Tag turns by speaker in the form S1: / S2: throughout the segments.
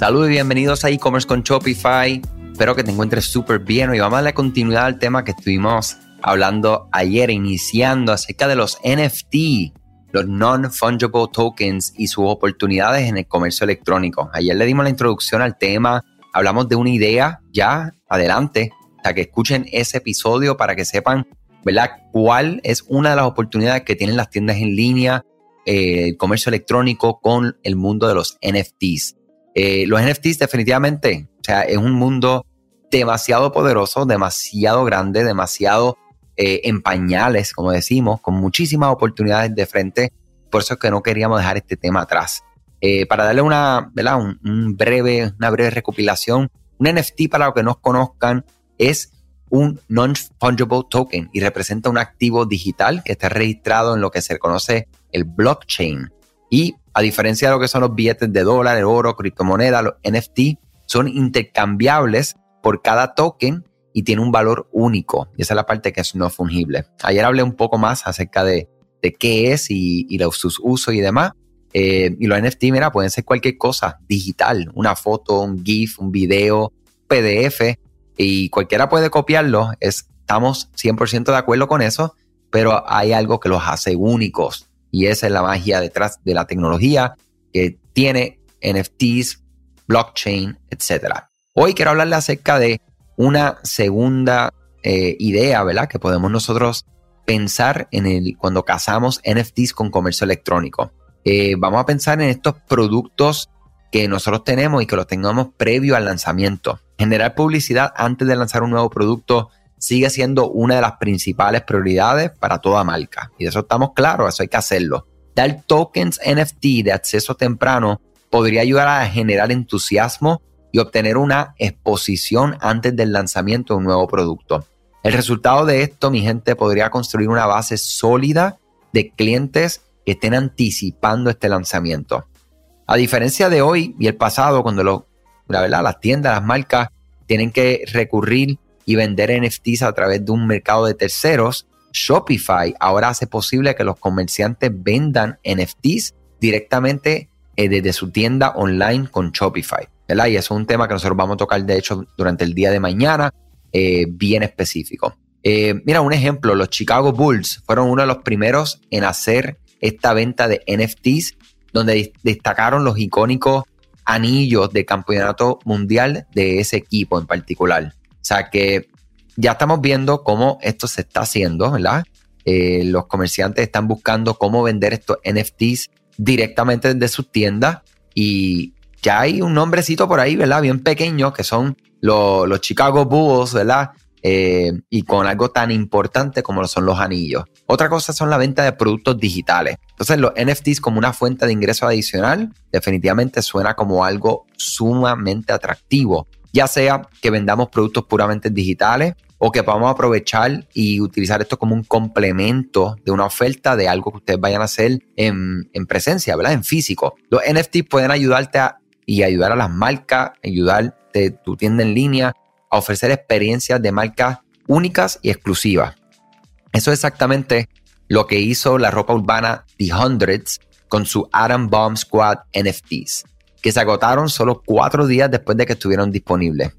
S1: Saludos y bienvenidos a e-commerce con Shopify. Espero que te encuentres súper bien. Hoy vamos a darle continuidad al tema que estuvimos hablando ayer, iniciando acerca de los NFT, los non-fungible tokens y sus oportunidades en el comercio electrónico. Ayer le dimos la introducción al tema, hablamos de una idea ya adelante, hasta que escuchen ese episodio para que sepan, ¿verdad?, cuál es una de las oportunidades que tienen las tiendas en línea, eh, el comercio electrónico con el mundo de los NFTs. Eh, los NFTs definitivamente, o sea, es un mundo demasiado poderoso, demasiado grande, demasiado eh, en pañales, como decimos, con muchísimas oportunidades de frente. Por eso es que no queríamos dejar este tema atrás. Eh, para darle una, ¿verdad? Un, breve, una breve recopilación, un NFT, para los que no conozcan, es un non-fungible token y representa un activo digital que está registrado en lo que se conoce el blockchain. Y a diferencia de lo que son los billetes de dólar, el oro, criptomoneda, los NFT son intercambiables por cada token y tiene un valor único. Y esa es la parte que es no fungible. Ayer hablé un poco más acerca de, qué es y, sus usos y demás. Eh, y los NFT, mira, pueden ser cualquier cosa digital, una foto, un GIF, un video, PDF, y cualquiera puede copiarlo. estamos 100% de acuerdo con eso, pero hay algo que los hace únicos. Y esa es la magia detrás de la tecnología que tiene NFTs, blockchain, etc. Hoy quiero hablarle acerca de una segunda eh, idea, ¿verdad? Que podemos nosotros pensar en el cuando casamos NFTs con comercio electrónico. Eh, vamos a pensar en estos productos que nosotros tenemos y que los tengamos previo al lanzamiento. Generar publicidad antes de lanzar un nuevo producto sigue siendo una de las principales prioridades para toda marca. Y de eso estamos claros, eso hay que hacerlo. Dar tokens NFT de acceso temprano podría ayudar a generar entusiasmo y obtener una exposición antes del lanzamiento de un nuevo producto. El resultado de esto, mi gente, podría construir una base sólida de clientes que estén anticipando este lanzamiento. A diferencia de hoy y el pasado, cuando lo, la verdad, las tiendas, las marcas tienen que recurrir y vender NFTs a través de un mercado de terceros, Shopify ahora hace posible que los comerciantes vendan NFTs directamente eh, desde su tienda online con Shopify. ¿verdad? Y eso es un tema que nosotros vamos a tocar, de hecho, durante el día de mañana, eh, bien específico. Eh, mira, un ejemplo, los Chicago Bulls fueron uno de los primeros en hacer esta venta de NFTs, donde destacaron los icónicos anillos de campeonato mundial de ese equipo en particular. Sea que ya estamos viendo cómo esto se está haciendo, ¿verdad? Eh, los comerciantes están buscando cómo vender estos NFTs directamente desde sus tiendas y ya hay un nombrecito por ahí, ¿verdad? Bien pequeño, que son los, Chicago Bulls, ¿verdad? Eh, y con algo tan importante como lo son los anillos. Otra cosa son la venta de productos digitales. Entonces los NFTs como una fuente de ingreso adicional definitivamente suena como algo sumamente atractivo ya sea que vendamos productos puramente digitales o que podamos aprovechar y utilizar esto como un complemento de una oferta de algo que ustedes vayan a hacer en, presencia, ¿verdad? En físico. Los NFTs pueden ayudarte a, y ayudar a las marcas, ayudarte tu tienda en línea a ofrecer experiencias de marcas únicas y exclusivas. Eso es exactamente lo que hizo la ropa urbana The Hundreds con su Atom Bomb Squad NFTs que se agotaron solo cuatro días después de que estuvieron disponibles.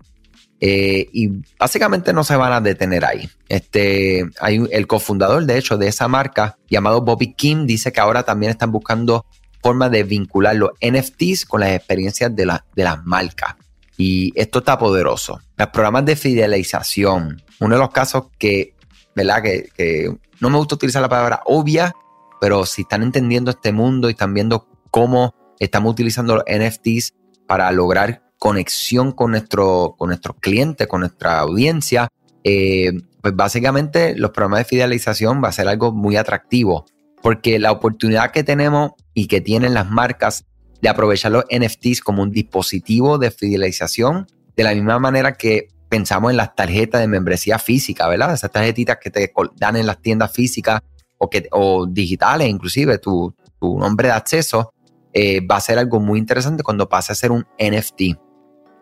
S1: Eh, y básicamente no se van a detener ahí. Este, hay el cofundador, de hecho, de esa marca, llamado Bobby Kim, dice que ahora también están buscando formas de vincular los NFTs con las experiencias de, de las marcas. Y esto está poderoso. Los programas de fidelización, uno de los casos que, ¿verdad? Que no me gusta utilizar la palabra obvia, pero si están entendiendo este mundo y están viendo cómo estamos utilizando los NFTs para lograr conexión con, nuestro, con nuestros clientes, con nuestra audiencia, eh, pues básicamente los programas de fidelización va a ser algo muy atractivo, porque la oportunidad que tenemos y que tienen las marcas de aprovechar los NFTs como un dispositivo de fidelización, de la misma manera que pensamos en las tarjetas de membresía física, ¿verdad? Esas tarjetitas que te dan en las tiendas físicas o, que, o digitales, inclusive tu, tu nombre de acceso, eh, va a ser algo muy interesante cuando pase a ser un NFT.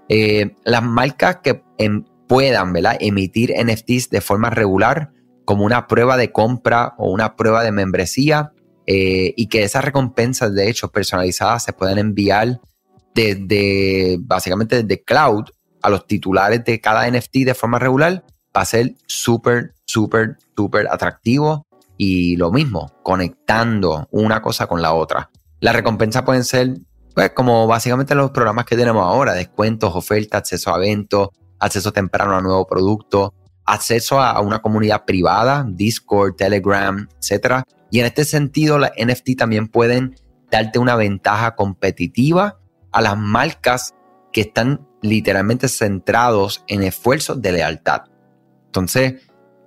S1: Eh, las marcas que em, puedan emitir NFTs de forma regular, como una prueba de compra o una prueba de membresía, eh, y que esas recompensas, de hecho, personalizadas, se puedan enviar desde básicamente desde cloud a los titulares de cada NFT de forma regular, va a ser súper, súper, súper atractivo y lo mismo, conectando una cosa con la otra. Las recompensas pueden ser, pues, como básicamente los programas que tenemos ahora, descuentos, ofertas, acceso a eventos, acceso temprano a nuevo producto, acceso a una comunidad privada, Discord, Telegram, etc. Y en este sentido, las NFT también pueden darte una ventaja competitiva a las marcas que están literalmente centrados en esfuerzos de lealtad. Entonces,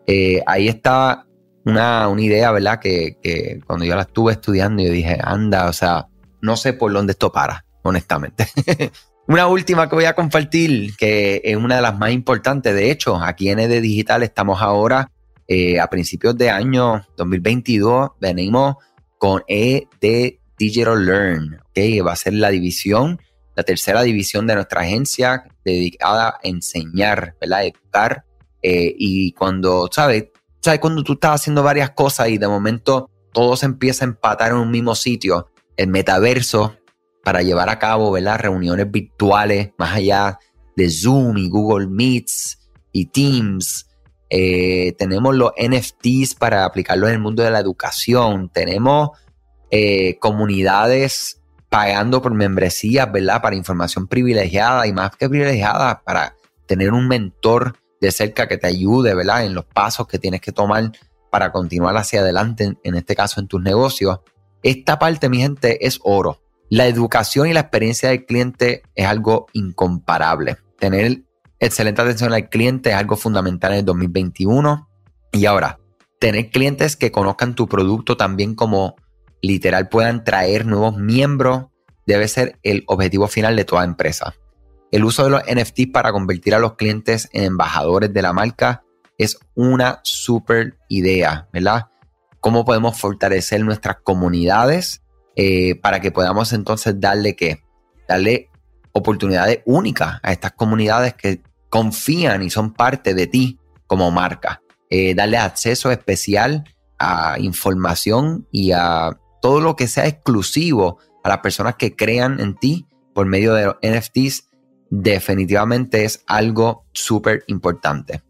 S1: eh, ahí está una, idea, ¿verdad? Que, que, cuando yo la estuve estudiando, yo dije, anda, o sea, no sé por dónde esto para, honestamente. una última que voy a compartir, que es una de las más importantes. De hecho, aquí en ED Digital estamos ahora eh, a principios de año 2022, venimos con ED Digital Learn, que va a ser la división, la tercera división de nuestra agencia dedicada a enseñar, ¿verdad? Educar. Eh, y cuando, ¿sabes? ¿Sabes? Cuando tú estás haciendo varias cosas y de momento todo se empieza a empatar en un mismo sitio, el metaverso, para llevar a cabo, ¿verdad? Reuniones virtuales más allá de Zoom y Google Meets y Teams. Eh, tenemos los NFTs para aplicarlo en el mundo de la educación. Tenemos eh, comunidades pagando por membresías, ¿verdad? Para información privilegiada y más que privilegiada, para tener un mentor de cerca que te ayude, ¿verdad? En los pasos que tienes que tomar para continuar hacia adelante, en este caso en tus negocios. Esta parte, mi gente, es oro. La educación y la experiencia del cliente es algo incomparable. Tener excelente atención al cliente es algo fundamental en el 2021. Y ahora, tener clientes que conozcan tu producto también como literal puedan traer nuevos miembros debe ser el objetivo final de toda empresa. El uso de los NFTs para convertir a los clientes en embajadores de la marca es una súper idea, ¿verdad? ¿Cómo podemos fortalecer nuestras comunidades eh, para que podamos entonces darle que darle oportunidades únicas a estas comunidades que confían y son parte de ti como marca? Eh, darle acceso especial a información y a todo lo que sea exclusivo a las personas que crean en ti por medio de los NFTs definitivamente es algo súper importante.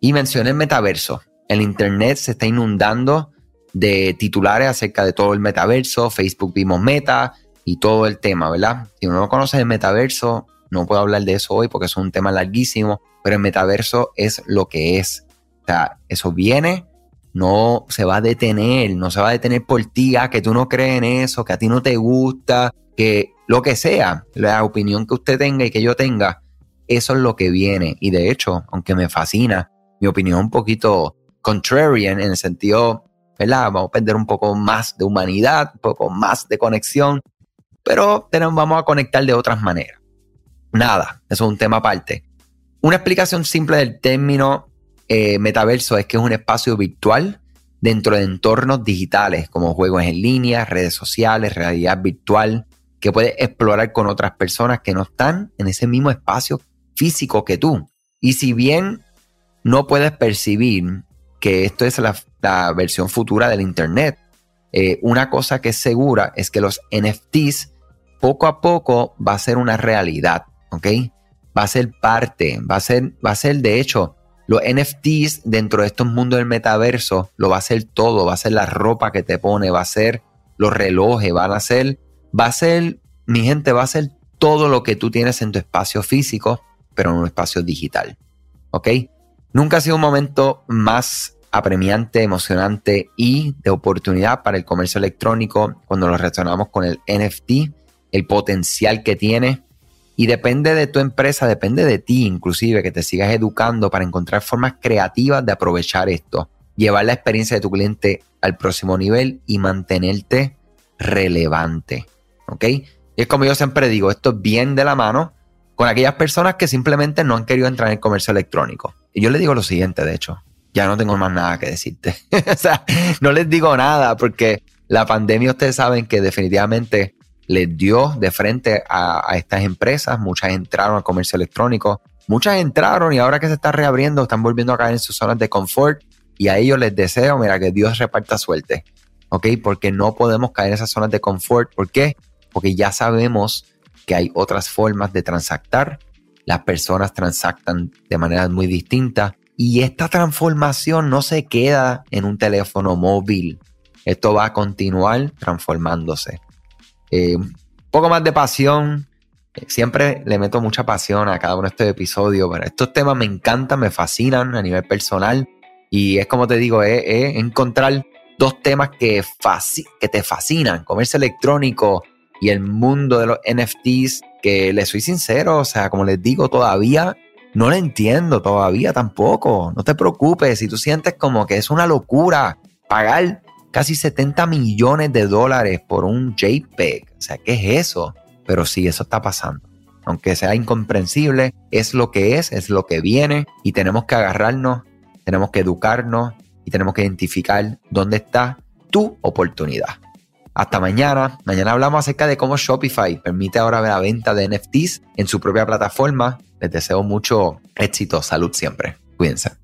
S1: Y mencioné el metaverso. El Internet se está inundando de titulares acerca de todo el metaverso. Facebook vimos meta y todo el tema, ¿verdad? Si uno no conoce el metaverso, no puedo hablar de eso hoy porque es un tema larguísimo, pero el metaverso es lo que es. O sea, eso viene, no se va a detener, no se va a detener por ti, ah, que tú no crees en eso, que a ti no te gusta, que lo que sea, la opinión que usted tenga y que yo tenga, eso es lo que viene. Y de hecho, aunque me fascina, mi opinión un poquito contrarian en el sentido, ¿verdad? Vamos a perder un poco más de humanidad, un poco más de conexión, pero tenemos, vamos a conectar de otras maneras. Nada, eso es un tema aparte. Una explicación simple del término eh, metaverso es que es un espacio virtual dentro de entornos digitales como juegos en línea, redes sociales, realidad virtual, que puedes explorar con otras personas que no están en ese mismo espacio físico que tú. Y si bien no puedes percibir que esto es la, versión futura del Internet, eh, una cosa que es segura es que los NFTs poco a poco va a ser una realidad, ¿ok? Va a ser parte, va a ser, va a ser de hecho los NFTs dentro de estos mundos del metaverso lo va a ser todo, va a ser la ropa que te pone, va a ser los relojes, van a ser, va a ser, mi gente, va a ser todo lo que tú tienes en tu espacio físico, pero en un espacio digital. ¿Ok? Nunca ha sido un momento más apremiante, emocionante y de oportunidad para el comercio electrónico cuando lo relacionamos con el NFT, el potencial que tiene y depende de tu empresa, depende de ti inclusive, que te sigas educando para encontrar formas creativas de aprovechar esto, llevar la experiencia de tu cliente al próximo nivel y mantenerte relevante. ¿Ok? Y es como yo siempre digo, esto es bien de la mano con aquellas personas que simplemente no han querido entrar en el comercio electrónico. Y yo les digo lo siguiente, de hecho, ya no tengo más nada que decirte. o sea, no les digo nada porque la pandemia ustedes saben que definitivamente les dio de frente a, estas empresas, muchas entraron al comercio electrónico, muchas entraron y ahora que se está reabriendo están volviendo a caer en sus zonas de confort y a ellos les deseo, mira, que Dios reparta suerte, ¿ok? Porque no podemos caer en esas zonas de confort, ¿por qué? Porque ya sabemos que hay otras formas de transactar. Las personas transactan de maneras muy distintas y esta transformación no se queda en un teléfono móvil. Esto va a continuar transformándose. Eh, un poco más de pasión. Siempre le meto mucha pasión a cada uno de estos episodios, pero estos temas me encantan, me fascinan a nivel personal. Y es como te digo, encontrar dos temas que, que te fascinan, comercio electrónico y el mundo de los NFTs, que les soy sincero, o sea, como les digo, todavía no lo entiendo, todavía tampoco. No te preocupes, si tú sientes como que es una locura pagar casi 70 millones de dólares por un JPEG. O sea, ¿qué es eso? Pero sí, eso está pasando. Aunque sea incomprensible, es lo que es, es lo que viene y tenemos que agarrarnos, tenemos que educarnos y tenemos que identificar dónde está tu oportunidad. Hasta mañana. Mañana hablamos acerca de cómo Shopify permite ahora la venta de NFTs en su propia plataforma. Les deseo mucho éxito, salud siempre. Cuídense.